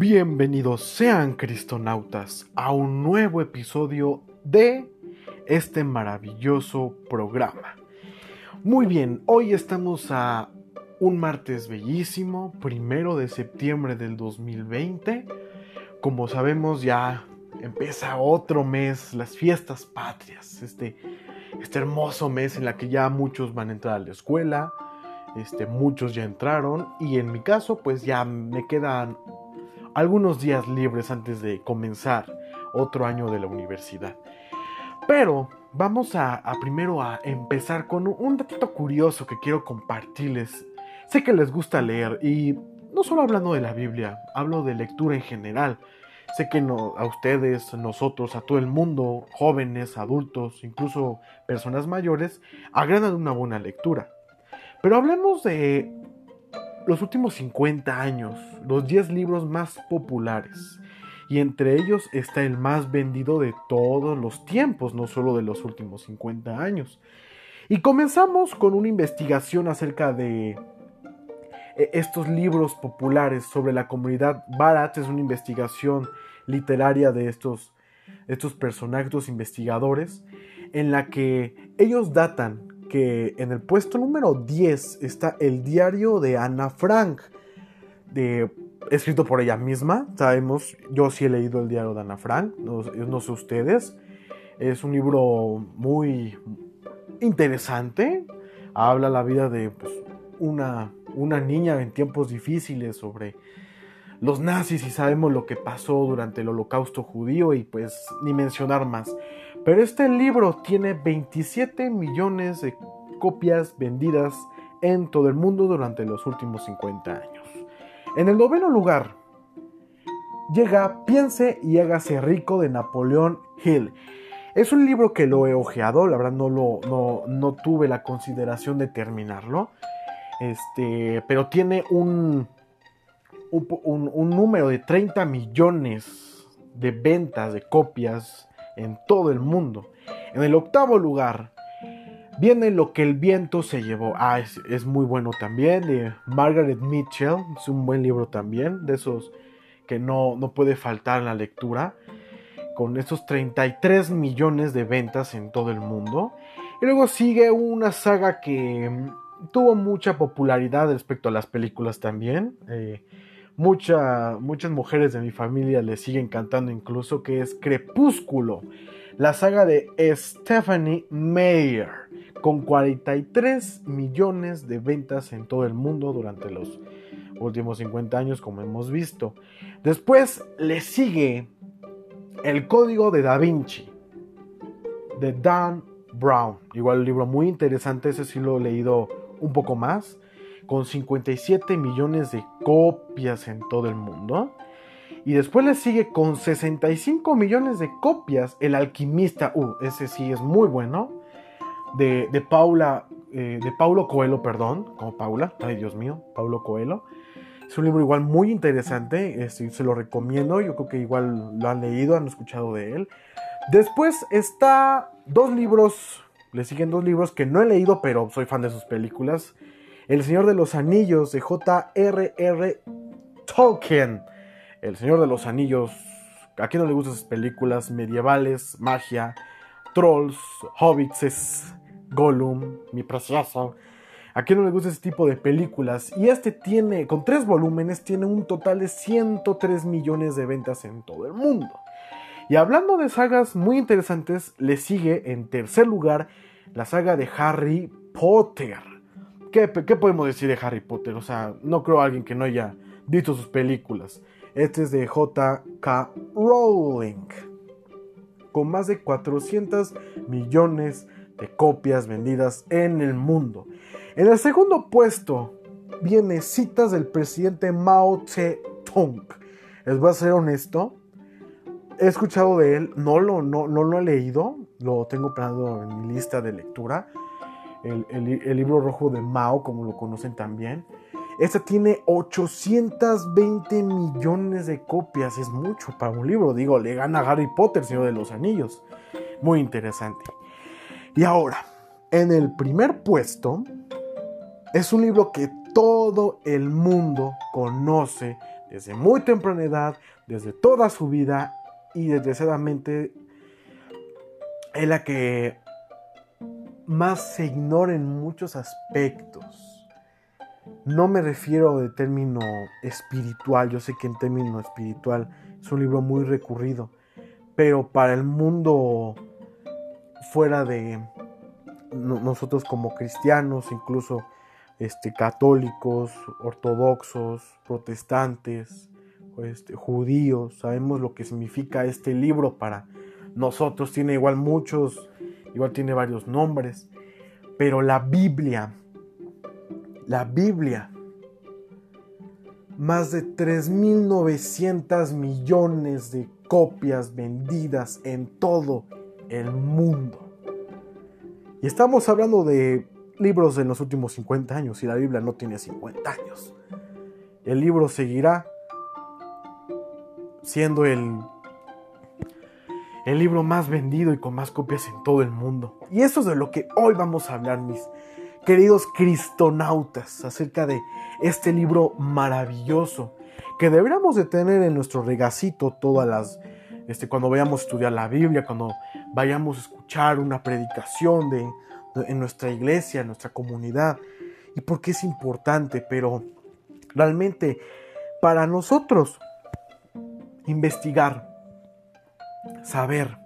Bienvenidos sean cristonautas a un nuevo episodio de este maravilloso programa. Muy bien, hoy estamos a un martes bellísimo, primero de septiembre del 2020. Como sabemos ya empieza otro mes, las fiestas patrias, este, este hermoso mes en la que ya muchos van a entrar a la escuela, este, muchos ya entraron y en mi caso pues ya me quedan algunos días libres antes de comenzar otro año de la universidad. Pero vamos a, primero a empezar con un dato curioso que quiero compartirles. Sé que les gusta leer y no solo hablando de la Biblia, hablo de lectura en general. Sé que a ustedes, nosotros, a todo el mundo, jóvenes, adultos, incluso personas mayores, agradan una buena lectura. Pero hablemos de los últimos 50 años, los 10 libros más populares. Y entre ellos está el más vendido de todos los tiempos, no solo de los últimos 50 años. Y comenzamos con una investigación acerca de eh, estos libros populares sobre la comunidad Barat. Es una investigación literaria de estos, estos personajes, investigadores, en la que ellos datan que en el puesto número 10 está el diario de Ana Frank, de, escrito por ella misma. Sabemos, yo sí he leído el diario de Ana Frank, no, sé ustedes. Es un libro muy interesante. Habla la vida de pues, una, una niña en tiempos difíciles sobre los nazis y sabemos lo que pasó durante el holocausto judío y pues ni mencionar más. Pero este libro tiene 27 millones de copias vendidas en todo el mundo durante los últimos 50 años. En el noveno lugar llega Piense y hágase rico de Napoleón Hill. Es un libro que lo he ojeado, la verdad no, lo, no, tuve la consideración de terminarlo. Este, pero tiene un, un, un número de 30 millones de ventas de copias en todo el mundo. En el octavo lugar viene Lo que el viento se llevó. Ah, es, muy bueno también. De Margaret Mitchell. Es un buen libro también. De esos que no, no puede faltar en la lectura. Con estos 33 millones de ventas en todo el mundo. Y luego sigue una saga que mm, tuvo mucha popularidad respecto a las películas también. Eh, muchas mujeres de mi familia le siguen cantando incluso, que es Crepúsculo, la saga de Stephanie Meyer, con 43 millones de ventas en todo el mundo durante los últimos 50 años, como hemos visto. Después le sigue El Código de Da Vinci, de Dan Brown. Igual un libro muy interesante, ese sí lo he leído un poco más con 57 millones de copias en todo el mundo. Y después le sigue con 65 millones de copias El Alquimista. Uh, ese sí es muy bueno. De, Paula, eh, de Paulo Coelho, perdón, como Paula. Ay, Dios mío, Paulo Coelho. Es un libro igual muy interesante, este, se lo recomiendo, yo creo que igual lo han leído, han escuchado de él. Después está dos libros, le siguen dos libros que no he leído, pero soy fan de sus películas. El Señor de los Anillos de J.R.R. Tolkien. El Señor de los Anillos. ¿A quién no le gustan esas películas medievales, magia, trolls, hobbits, Gollum, mi precioso? ¿A quién no le gusta ese tipo de películas? Y este tiene, con tres volúmenes, tiene un total de 103 millones de ventas en todo el mundo. Y hablando de sagas muy interesantes, le sigue en tercer lugar la saga de Harry Potter. ¿Qué, podemos decir de Harry Potter? O sea, no creo a alguien que no haya visto sus películas. Este es de J.K. Rowling. Con más de 400 millones de copias vendidas en el mundo. En el segundo puesto viene citas del presidente Mao Zedong. Les voy a ser honesto. He escuchado de él, no lo, no, no lo he leído, lo tengo planeado en mi lista de lectura el, libro rojo de Mao, como lo conocen también. Este tiene 820 millones de copias, es mucho para un libro, digo, le gana Harry Potter, Señor de los Anillos. Muy interesante. Y ahora, en el primer puesto, es un libro que todo el mundo conoce desde muy temprana edad, desde toda su vida y desgraciadamente es la que más se ignora en muchos aspectos. No me refiero de término espiritual, yo sé que en término espiritual es un libro muy recurrido, pero para el mundo fuera de nosotros como cristianos, incluso este, católicos, ortodoxos, protestantes, este, judíos, sabemos lo que significa este libro para nosotros. Tiene igual muchos, igual tiene varios nombres, pero la Biblia, la Biblia, más de 3.900 millones de copias vendidas en todo el mundo. Y estamos hablando de libros en los últimos 50 años y la Biblia no tiene 50 años. El libro seguirá siendo el, el libro más vendido y con más copias en todo el mundo. Y eso es de lo que hoy vamos a hablar, mis queridos cristonautas, acerca de este libro maravilloso que deberíamos de tener en nuestro regacito todas las, este, cuando vayamos a estudiar la Biblia, cuando vayamos a escuchar una predicación de, en nuestra iglesia, en nuestra comunidad, y porque es importante, pero realmente para nosotros investigar, saber,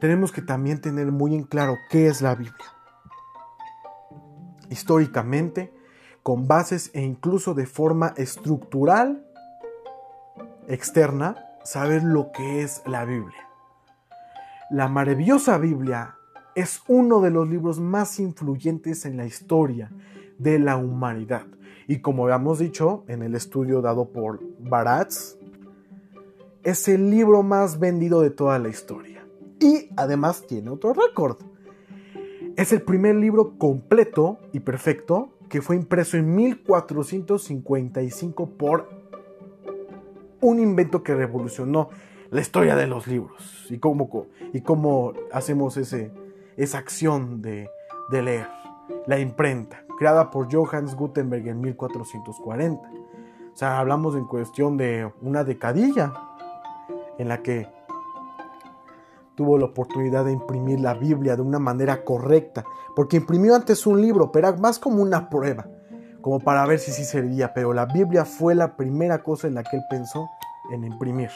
tenemos que también tener muy en claro qué es la Biblia. Históricamente, con bases e incluso de forma estructural externa, saber lo que es la Biblia. La maravillosa Biblia es uno de los libros más influyentes en la historia de la humanidad. Y como habíamos dicho en el estudio dado por Baratz, es el libro más vendido de toda la historia. Y además tiene otro récord. Es el primer libro completo y perfecto que fue impreso en 1455 por un invento que revolucionó la historia de los libros y cómo, y cómo hacemos ese, esa acción de, de leer. La imprenta, creada por Johannes Gutenberg en 1440. O sea, hablamos en cuestión de una decadilla en la que tuvo la oportunidad de imprimir la Biblia de una manera correcta, porque imprimió antes un libro, pero más como una prueba, como para ver si sí servía, pero la Biblia fue la primera cosa en la que él pensó en imprimir.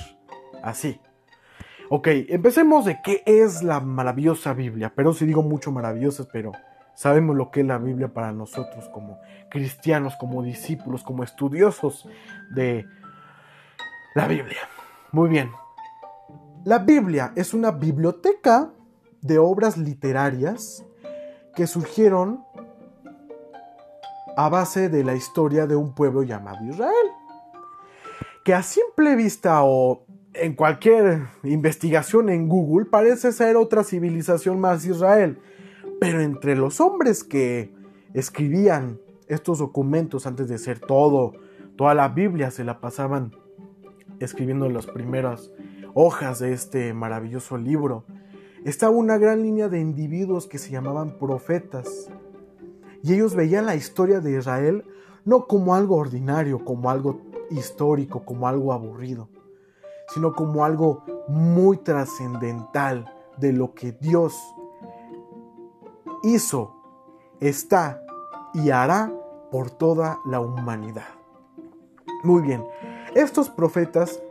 Así. Ok, empecemos de qué es la maravillosa Biblia, pero si digo mucho maravillosa, pero sabemos lo que es la Biblia para nosotros como cristianos, como discípulos, como estudiosos de la Biblia. Muy bien, la Biblia es una biblioteca de obras literarias que surgieron a base de la historia de un pueblo llamado Israel. Que a simple vista o en cualquier investigación en Google parece ser otra civilización más Israel. Pero entre los hombres que escribían estos documentos antes de ser todo, toda la Biblia se la pasaban escribiendo las primeras hojas de este maravilloso libro, estaba una gran línea de individuos que se llamaban profetas. Y ellos veían la historia de Israel no como algo ordinario, como algo histórico, como algo aburrido, sino como algo muy trascendental de lo que Dios hizo, está y hará por toda la humanidad. Muy bien, estos profetas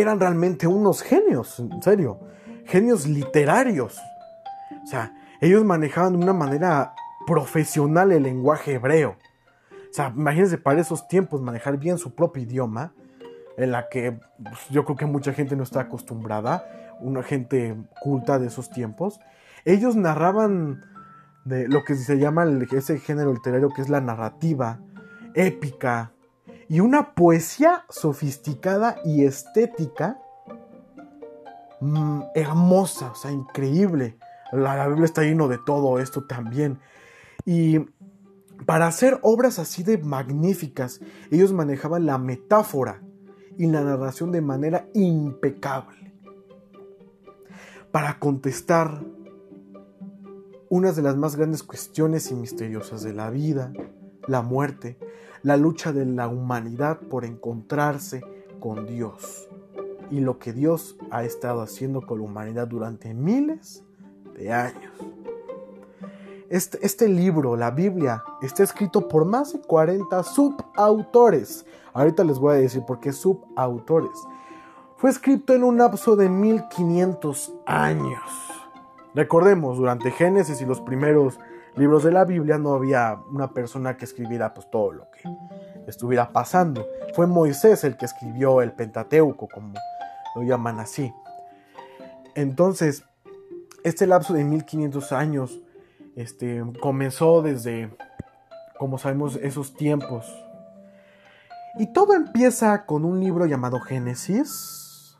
eran realmente unos genios, en serio, genios literarios. O sea, ellos manejaban de una manera profesional el lenguaje hebreo. O sea, imagínense para esos tiempos manejar bien su propio idioma, en la que pues, yo creo que mucha gente no está acostumbrada, una gente culta de esos tiempos. Ellos narraban de lo que se llama ese género literario que es la narrativa épica, y una poesía sofisticada y estética mm, hermosa, o sea, increíble. La, Biblia está lleno de todo esto también. Y para hacer obras así de magníficas, ellos manejaban la metáfora y la narración de manera impecable. Para contestar unas de las más grandes cuestiones y misteriosas de la vida, la muerte, la lucha de la humanidad por encontrarse con Dios y lo que Dios ha estado haciendo con la humanidad durante miles de años. Este, este, libro, la Biblia, está escrito por más de 40 subautores. Ahorita les voy a decir por qué subautores. Fue escrito en un lapso de 1500 años. Recordemos, durante Génesis y los primeros libros de la Biblia no había una persona que escribiera pues todo lo que estuviera pasando. Fue Moisés el que escribió el Pentateuco, como lo llaman así. Entonces, este lapso de 1500 años este, comenzó desde, como sabemos, esos tiempos. Y todo empieza con un libro llamado Génesis,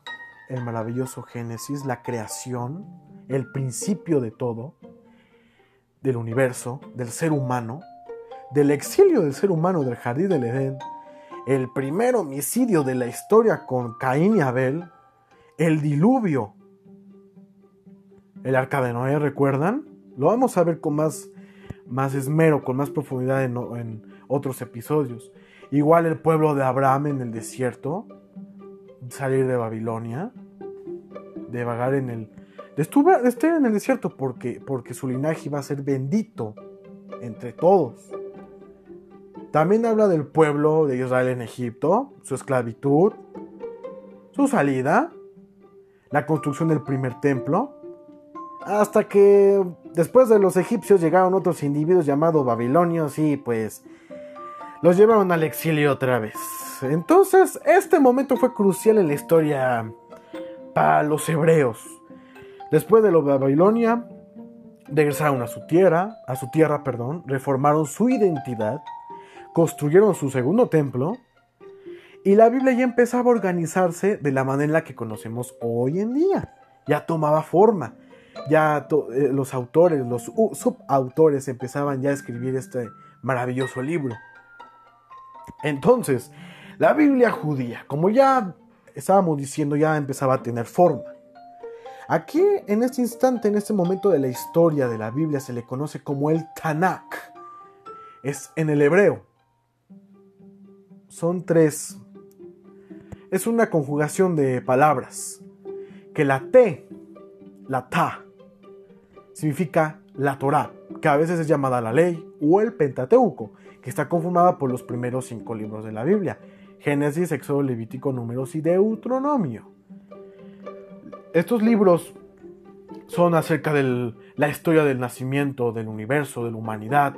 el maravilloso Génesis, la creación, el principio de todo, del universo, del ser humano, del exilio del ser humano del jardín del Edén, el primer homicidio de la historia con Caín y Abel, el diluvio, el arca de Noé, ¿recuerdan? Lo vamos a ver con más, más esmero, con más profundidad en, en otros episodios. Igual el pueblo de Abraham en el desierto, salir de Babilonia, de vagar en el... De estar en el desierto porque, porque su linaje iba a ser bendito entre todos. También habla del pueblo de Israel en Egipto, su esclavitud, su salida, la construcción del primer templo, hasta que después de los egipcios llegaron otros individuos llamados babilonios y pues los llevaron al exilio otra vez. Entonces, este momento fue crucial en la historia para los hebreos. Después de lo de Babilonia, regresaron a su tierra, a su tierra, perdón, reformaron su identidad, construyeron su segundo templo y la Biblia ya empezaba a organizarse de la manera en la que conocemos hoy en día. Ya tomaba forma ya eh, los autores, los subautores empezaban ya a escribir este maravilloso libro. Entonces, la Biblia judía, como ya estábamos diciendo, ya empezaba a tener forma. Aquí, en este instante, en este momento de la historia de la Biblia, se le conoce como el Tanakh. Es en el hebreo. Son tres. Es una conjugación de palabras. Que la T, la Ta, significa la Torá, que a veces es llamada la ley, o el Pentateuco, que está conformada por los primeros cinco libros de la Biblia, Génesis, Éxodo, Levítico, Números y Deuteronomio. Estos libros son acerca de la historia del nacimiento del universo, de la humanidad,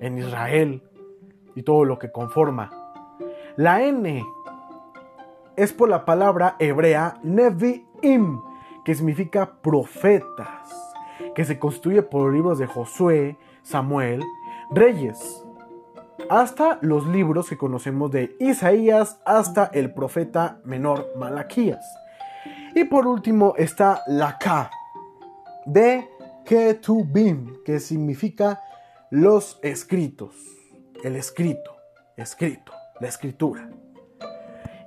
en Israel y todo lo que conforma. La N es por la palabra hebrea Nevi'im, que significa profetas que se constituye por libros de Josué, Samuel, Reyes, hasta los libros que conocemos de Isaías hasta el profeta menor Malaquías. Y por último está la K de Ketubim, que significa los escritos, el escrito, escrito, la escritura.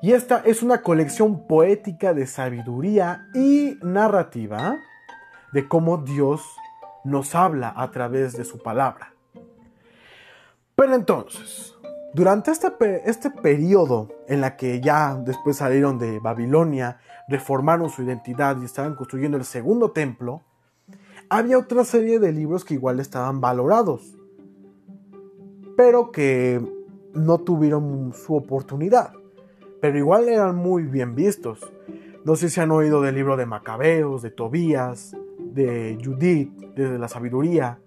Y esta es una colección poética de sabiduría y narrativa de cómo Dios nos habla a través de su palabra. Pero entonces, durante este, este periodo en la que ya después salieron de Babilonia, reformaron su identidad y estaban construyendo el segundo templo, había otra serie de libros que igual estaban valorados, pero que no tuvieron su oportunidad, pero igual eran muy bien vistos. No sé si han oído del libro de Macabeos, de Tobías, de Judith, de la sabiduría,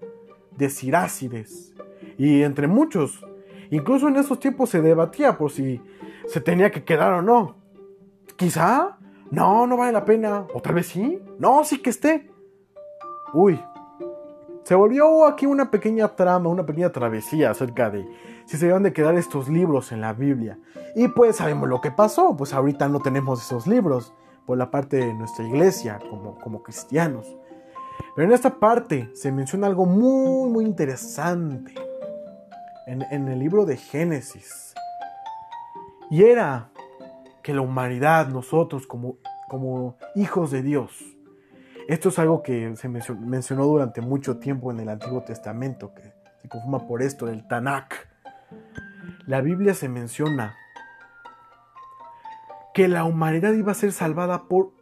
de Sirácides, y entre muchos. Incluso en esos tiempos se debatía por si se tenía que quedar o no. Quizá, no, no vale la pena, o tal vez sí, no, sí que esté. Uy, se volvió aquí una pequeña trama, una pequeña travesía acerca de si se iban de quedar estos libros en la Biblia. Y pues sabemos lo que pasó, pues ahorita no tenemos esos libros por la parte de nuestra iglesia como, como cristianos. Pero en esta parte se menciona algo muy, muy interesante en, el libro de Génesis. Y era que la humanidad, nosotros como, como hijos de Dios, esto es algo que se mencionó durante mucho tiempo en el Antiguo Testamento, que se conforma por esto del Tanakh. la Biblia se menciona que la humanidad iba a ser salvada por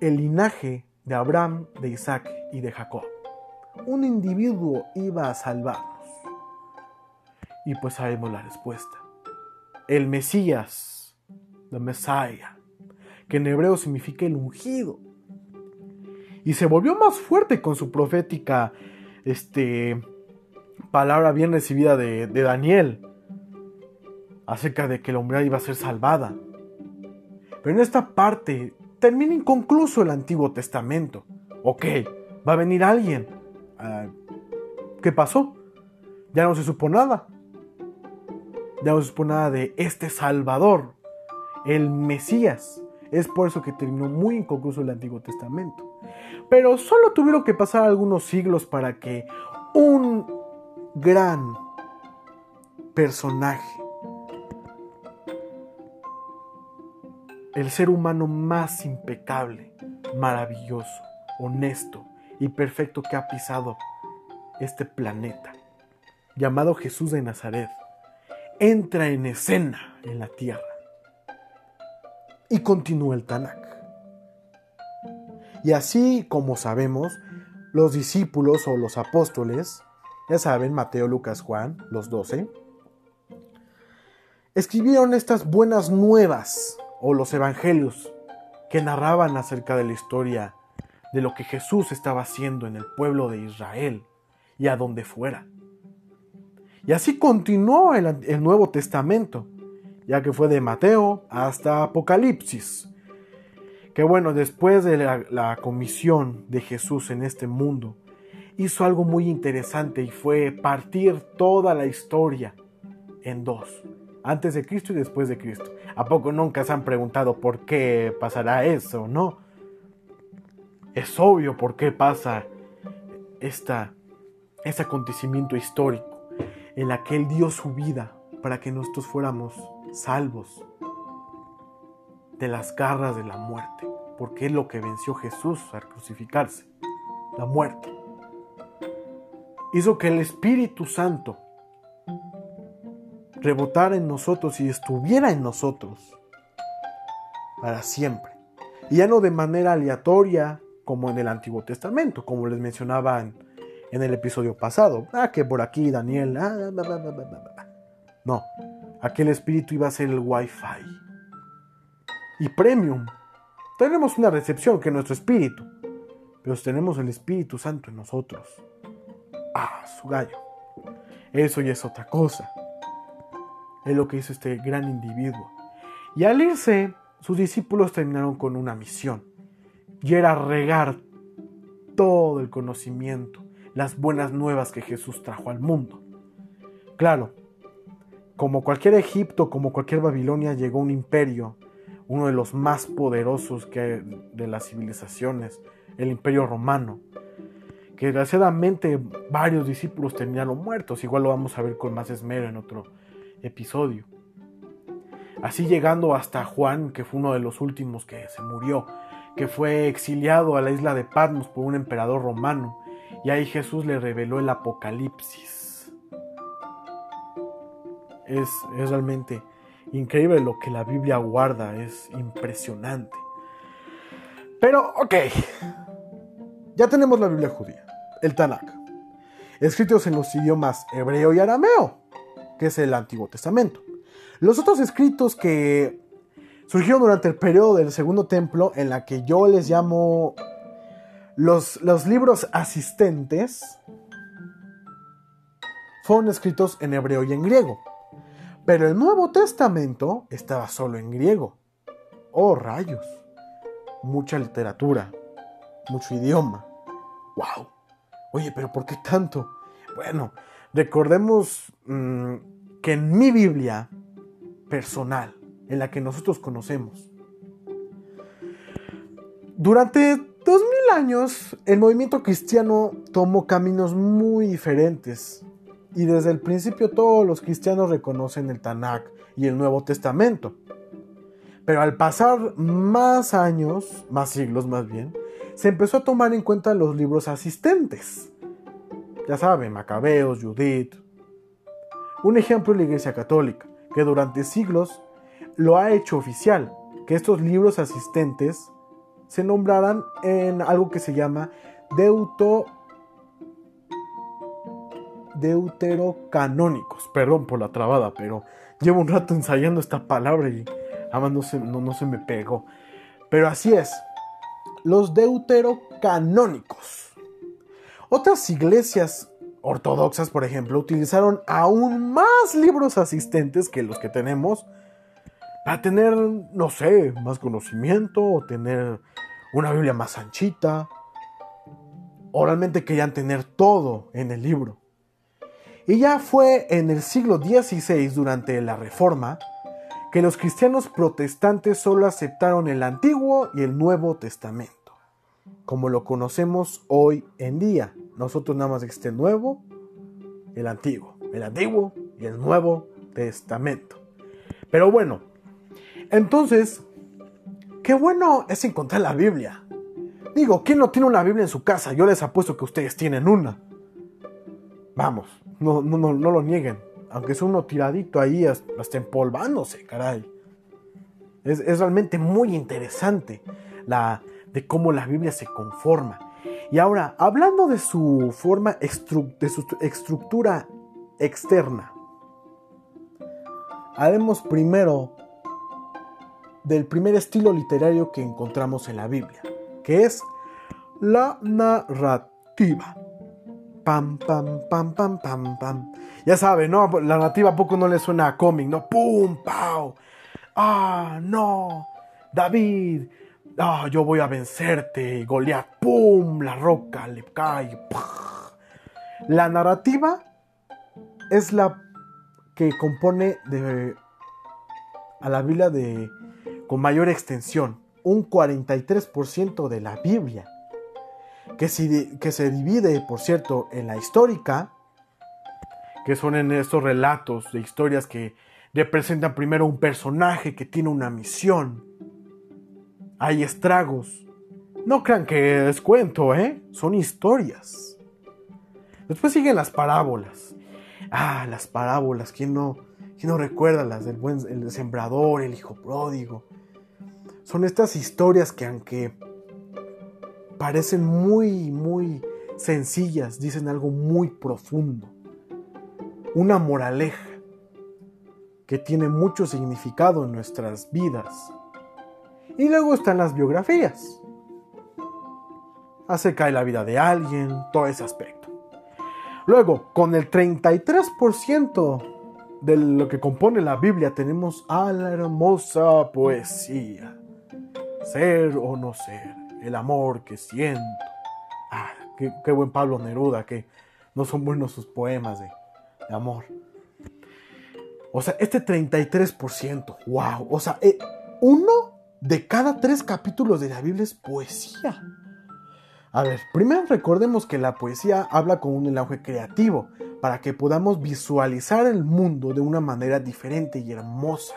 el linaje de Abraham, de Isaac y de Jacob. Un individuo iba a salvarnos. Y pues sabemos la respuesta. El Mesías, the Messiah, que en hebreo significa el ungido. Y se volvió más fuerte con su profética este, palabra bien recibida de, Daniel acerca de que la humanidad iba a ser salvada. Pero en esta parte termina inconcluso el Antiguo Testamento. Ok, va a venir alguien. Ah, ¿Qué pasó? Ya no se supo nada. Ya no se nada de este Salvador, el Mesías. Es por eso que terminó muy inconcluso el Antiguo Testamento. Pero solo tuvieron que pasar algunos siglos para que un gran personaje, el ser humano más impecable, maravilloso, honesto y perfecto que ha pisado este planeta, llamado Jesús de Nazaret, entra en escena en la tierra y continúa el Tanakh. Y así como sabemos, los discípulos o los apóstoles, ya saben, Mateo, Lucas, Juan, los doce, escribieron estas buenas nuevas o los evangelios que narraban acerca de la historia de lo que Jesús estaba haciendo en el pueblo de Israel y a donde fuera. Y así continuó el, Nuevo Testamento, ya que fue de Mateo hasta Apocalipsis. Que bueno, después de la, la comisión de Jesús en este mundo, hizo algo muy interesante y fue partir toda la historia en dos antes de Cristo y después de Cristo. ¿A poco nunca se han preguntado por qué pasará eso, no? Es obvio por qué pasa esta, este acontecimiento histórico en la que Él dio su vida para que nosotros fuéramos salvos de las garras de la muerte, porque es lo que venció Jesús al crucificarse, la muerte. Hizo que el Espíritu Santo rebotara en nosotros y estuviera en nosotros para siempre. Y ya no de manera aleatoria como en el Antiguo Testamento, como les mencionaba en, el episodio pasado. Ah, que por aquí Daniel. Ah, no, aquel espíritu iba a ser el Wi-Fi. Y premium. Tenemos una recepción que es nuestro espíritu, pero tenemos el Espíritu Santo en nosotros. Ah, su gallo. Eso ya es otra cosa. Es lo que hizo este gran individuo. Y al irse, sus discípulos terminaron con una misión. Y era regar todo el conocimiento, las buenas nuevas que Jesús trajo al mundo. Claro, como cualquier Egipto, como cualquier Babilonia, llegó un imperio, uno de los más poderosos que de las civilizaciones, el imperio romano, que desgraciadamente varios discípulos terminaron muertos, igual lo vamos a ver con más esmero en otro episodio. Así llegando hasta Juan, que fue uno de los últimos que se murió, que fue exiliado a la isla de Patmos por un emperador romano, y ahí Jesús le reveló el Apocalipsis. Es, es realmente increíble lo que la Biblia guarda, es impresionante. Pero, ok, ya tenemos la Biblia judía, el Tanakh, escritos en los idiomas hebreo y arameo que es el Antiguo Testamento. Los otros escritos que surgieron durante el periodo del Segundo Templo, en la que yo les llamo los, los libros asistentes, fueron escritos en hebreo y en griego. Pero el Nuevo Testamento estaba solo en griego. Oh, rayos. Mucha literatura, mucho idioma. ¡Wow! Oye, pero ¿por qué tanto? Bueno, recordemos mm, que en mi Biblia personal, en la que nosotros conocemos, durante años el movimiento cristiano tomó caminos muy diferentes. Y desde el principio todos los cristianos reconocen el Tanakh y el Nuevo Testamento. Pero al pasar más años, más siglos más bien, se empezó a tomar en cuenta los libros asistentes. Ya saben, Macabeos, Judith, un ejemplo es la Iglesia Católica, que durante siglos lo ha hecho oficial, que estos libros asistentes se nombrarán en algo que se llama deuto deuterocanónicos. Perdón por la trabada, pero llevo un rato ensayando esta palabra y además no se, no se me pegó. Pero así es, los deuterocanónicos. Otras iglesias ortodoxas, por ejemplo, utilizaron aún más libros asistentes que los que tenemos para tener, no sé, más conocimiento o tener una Biblia más anchita. O realmente querían tener todo en el libro. Y ya fue en el siglo XVI, durante la Reforma, que los cristianos protestantes solo aceptaron el Antiguo y el Nuevo Testamento, como lo conocemos hoy en día. Nosotros nada más existe el Nuevo, el Antiguo, el Antiguo y el Nuevo Testamento. Pero bueno, entonces, qué bueno es encontrar la Biblia. Digo, ¿quién no tiene una Biblia en su casa? Yo les apuesto que ustedes tienen una. Vamos, no, no, no, no lo nieguen. Aunque sea uno tiradito ahí hasta empolvándose, caray. Es, es realmente muy interesante la, de cómo la Biblia se conforma. Y ahora, hablando de su forma, de su estructura externa, haremos primero del primer estilo literario que encontramos en la Biblia, que es la narrativa. Pam, pam, pam, pam, pam, pam. Ya saben, ¿no? La narrativa a poco no le suena a cómic, ¿no? ¡Pum! ¡Pau! ¡Ah, no! David, ah, yo voy a vencerte. Goliat, ¡pum! La roca le cae. La narrativa es la que compone de, a la Biblia de, con mayor extensión, un 43% de la Biblia que se, divide, por cierto, en la histórica, que son en estos relatos de historias que representan primero un personaje que tiene una misión. Hay estragos. No crean que es cuento, ¿eh? Son historias. Después siguen las parábolas. Ah, las parábolas. ¿Quién no, quién no recuerda las del buen el sembrador, el hijo pródigo? Son estas historias que aunque parecen muy, muy sencillas, dicen algo muy profundo. Una moraleja que tiene mucho significado en nuestras vidas. Y luego están las biografías. Acerca de la vida de alguien, todo ese aspecto. Luego, con el 33% de lo que compone la Biblia tenemos a la hermosa poesía. Ser o no ser el amor que siento. Ah, qué, buen Pablo Neruda, que no son buenos sus poemas de, amor. O sea, este 33%, wow. O sea, eh, uno de cada tres capítulos de la Biblia es poesía. A ver, primero recordemos que la poesía habla con un lenguaje creativo para que podamos visualizar el mundo de una manera diferente y hermosa,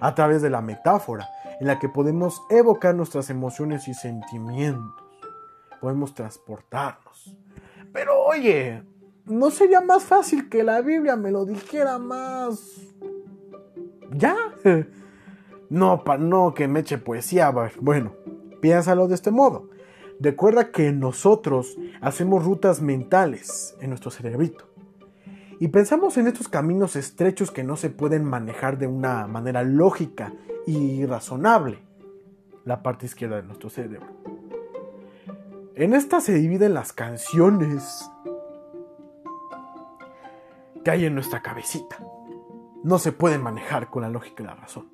a través de la metáfora, en la que podemos evocar nuestras emociones y sentimientos. Podemos transportarnos. Pero oye, ¿no sería más fácil que la Biblia me lo dijera más... ¿Ya? No, para no que me eche poesía. Bueno, piénsalo de este modo. Recuerda que nosotros hacemos rutas mentales en nuestro cerebrito. Y pensamos en estos caminos estrechos que no se pueden manejar de una manera lógica y razonable la parte izquierda de nuestro cerebro. En esta se dividen las canciones que hay en nuestra cabecita. No se pueden manejar con la lógica y la razón.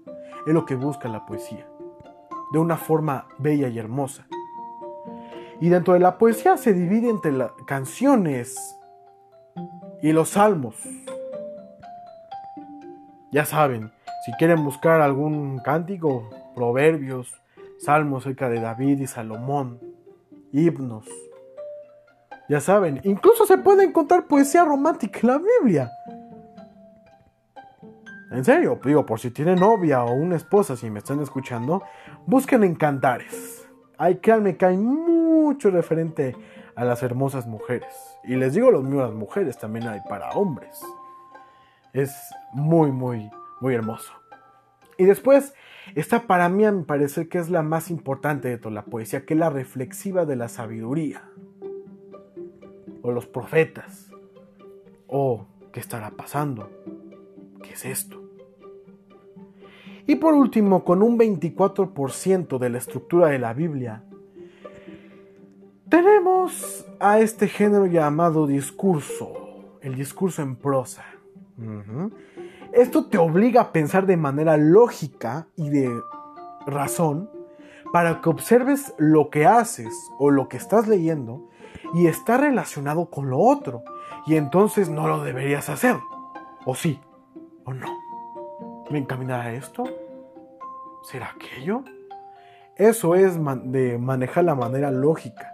Es lo que busca la poesía, de una forma bella y hermosa. Y dentro de la poesía se divide entre las canciones y los salmos. Ya saben, si quieren buscar algún cántico, proverbios, salmos acerca de David y Salomón, himnos. Ya saben, incluso se puede encontrar poesía romántica en la Biblia. En serio, digo, por si tienen novia o una esposa, si me están escuchando, busquen en cantares. Hay créanme que hay mucho referente a las hermosas mujeres. Y les digo los míos, las mujeres también hay para hombres. Es muy, muy muy hermoso. Y después está para mí, a mi parecer, que es la más importante de toda la poesía, que es la reflexiva de la sabiduría. O los profetas. O qué estará pasando. ¿Qué es esto? Y por último, con un 24% de la estructura de la Biblia, a este género llamado discurso, el discurso en prosa. Esto te obliga a pensar de manera lógica y de razón para que observes lo que haces o lo que estás leyendo y está relacionado con lo otro. Y entonces no lo deberías hacer. ¿O sí? ¿O no? ¿Me encaminará esto? ¿Será aquello? Eso es de manejar la manera lógica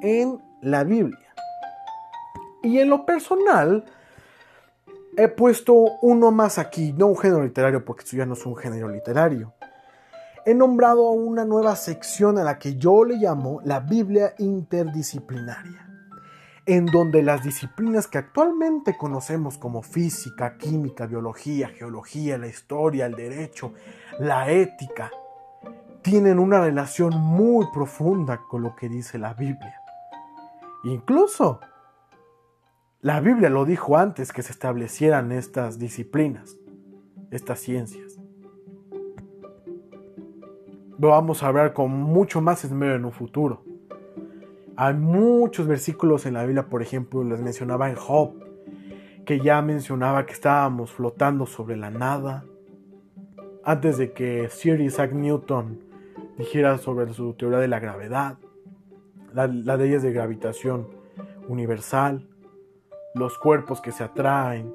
en la Biblia. Y en lo personal, he puesto uno más aquí, no un género literario, porque esto ya no es un género literario. He nombrado una nueva sección a la que yo le llamo la Biblia interdisciplinaria en donde las disciplinas que actualmente conocemos como física, química, biología, geología, la historia, el derecho, la ética, tienen una relación muy profunda con lo que dice la Biblia. Incluso, la Biblia lo dijo antes que se establecieran estas disciplinas, estas ciencias. Lo vamos a hablar con mucho más esmero en un futuro. Hay muchos versículos en la Biblia, por ejemplo, les mencionaba en Job, que ya mencionaba que estábamos flotando sobre la nada. Antes de que Sir Isaac Newton dijera sobre su teoría de la gravedad, las leyes de gravitación universal, los cuerpos que se atraen,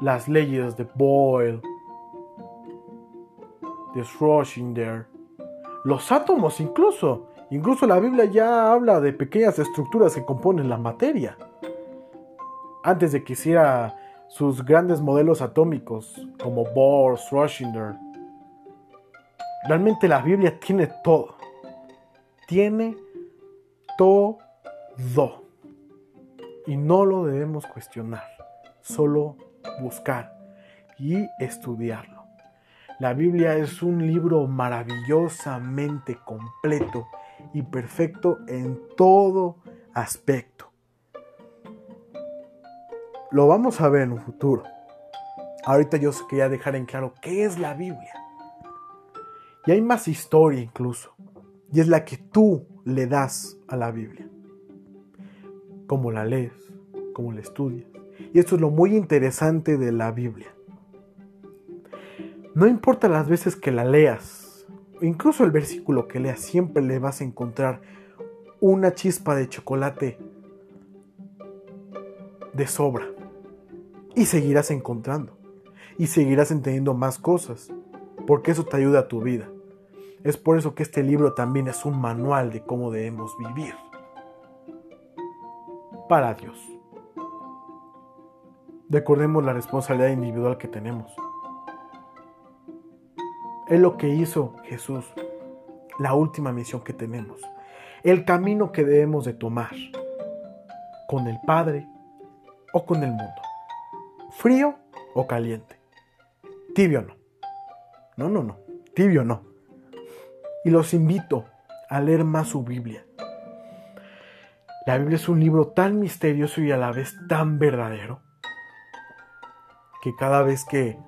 las leyes de Boyle, de Schrödinger, los átomos incluso, Incluso la Biblia ya habla de pequeñas estructuras que componen la materia. Antes de que hiciera sus grandes modelos atómicos como Bohr, Schrödinger. Realmente la Biblia tiene todo. Tiene todo. Y no lo debemos cuestionar, solo buscar y estudiarlo. La Biblia es un libro maravillosamente completo y perfecto en todo aspecto. Lo vamos a ver en un futuro. Ahorita yo quería dejar en claro qué es la Biblia. Y hay más historia incluso. Y es la que tú le das a la Biblia. Cómo la lees, cómo la estudias. Y esto es lo muy interesante de la Biblia. No importa las veces que la leas, incluso el versículo que leas, siempre le vas a encontrar una chispa de chocolate de sobra. Y seguirás encontrando. Y seguirás entendiendo más cosas. Porque eso te ayuda a tu vida. Es por eso que este libro también es un manual de cómo debemos vivir. Para Dios. Recordemos la responsabilidad individual que tenemos. Es lo que hizo Jesús, la última misión que tenemos, el camino que debemos de tomar con el Padre o con el mundo, frío o caliente, tibio no. No, no, no, tibio no. Y los invito a leer más su Biblia. La Biblia es un libro tan misterioso y a la vez tan verdadero que cada vez que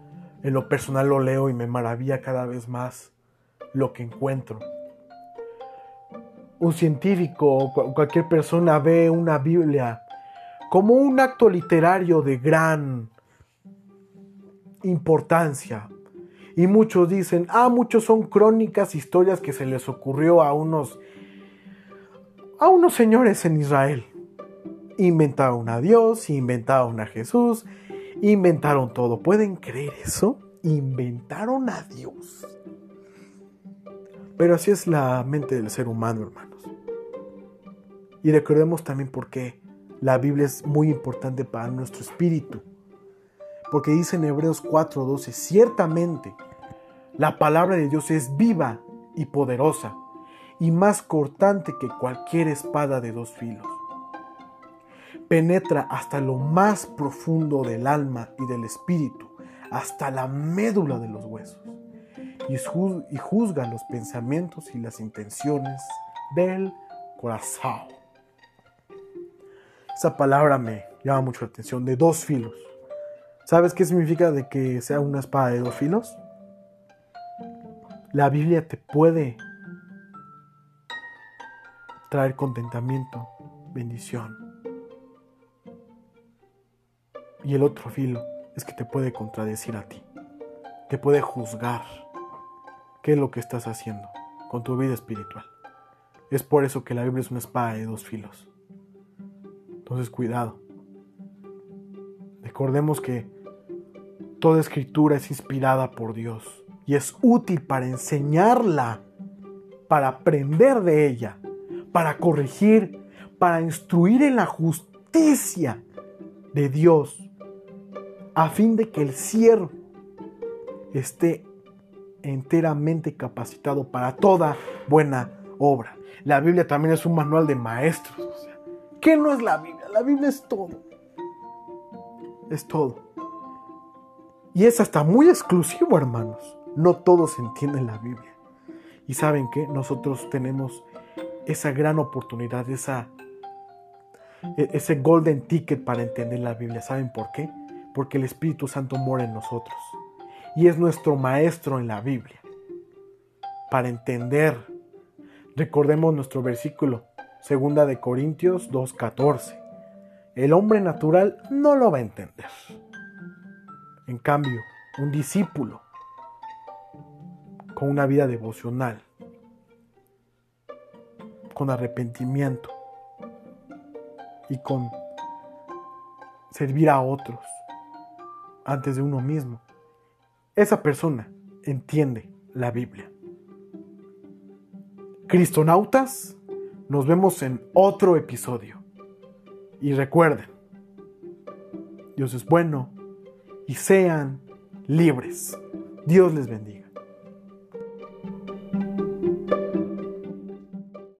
en lo personal lo leo y me maravilla cada vez más lo que encuentro. Un científico o cualquier persona ve una Biblia como un acto literario de gran importancia. Y muchos dicen, ah, muchos son crónicas, historias que se les ocurrió a unos a unos señores en Israel. Inventaron a Dios, inventaron a Jesús, Inventaron todo. ¿Pueden creer eso? Inventaron a Dios. Pero así es la mente del ser humano, hermanos. Y recordemos también por qué la Biblia es muy importante para nuestro espíritu. Porque dice en Hebreos 4:12, ciertamente la palabra de Dios es viva y poderosa y más cortante que cualquier espada de dos filos penetra hasta lo más profundo del alma y del espíritu, hasta la médula de los huesos y, juzga los pensamientos y las intenciones del corazón. Esa palabra me llama mucho la atención, de dos filos. ¿Sabes qué significa de que sea una espada de dos filos? La Biblia te puede traer contentamiento, bendición. Y el otro filo es que te puede contradecir a ti. Te puede juzgar qué es lo que estás haciendo con tu vida espiritual. Es por eso que la Biblia es una espada de dos filos. Entonces cuidado. Recordemos que toda escritura es inspirada por Dios y es útil para enseñarla, para aprender de ella, para corregir, para instruir en la justicia de Dios, a fin de que el siervo esté enteramente capacitado para toda buena obra. La Biblia también es un manual de maestros. ¿Qué no es la Biblia? La Biblia es todo. Es todo. Y es hasta muy exclusivo, hermanos. No todos entienden la Biblia. Y saben que nosotros tenemos esa gran oportunidad, esa, e, ese golden ticket para entender la Biblia. ¿Saben por qué? Porque el Espíritu Santo mora en nosotros y es nuestro maestro en la Biblia. Para entender, recordemos nuestro versículo, segunda de Corintios 2:14. El hombre natural no lo va a entender. En cambio, un discípulo con una vida devocional, con arrepentimiento y con servir a otros antes de uno mismo, esa persona entiende la Biblia. Cristonautas, nos vemos en otro episodio. Y recuerden, Dios es bueno y sean libres. Dios les bendiga.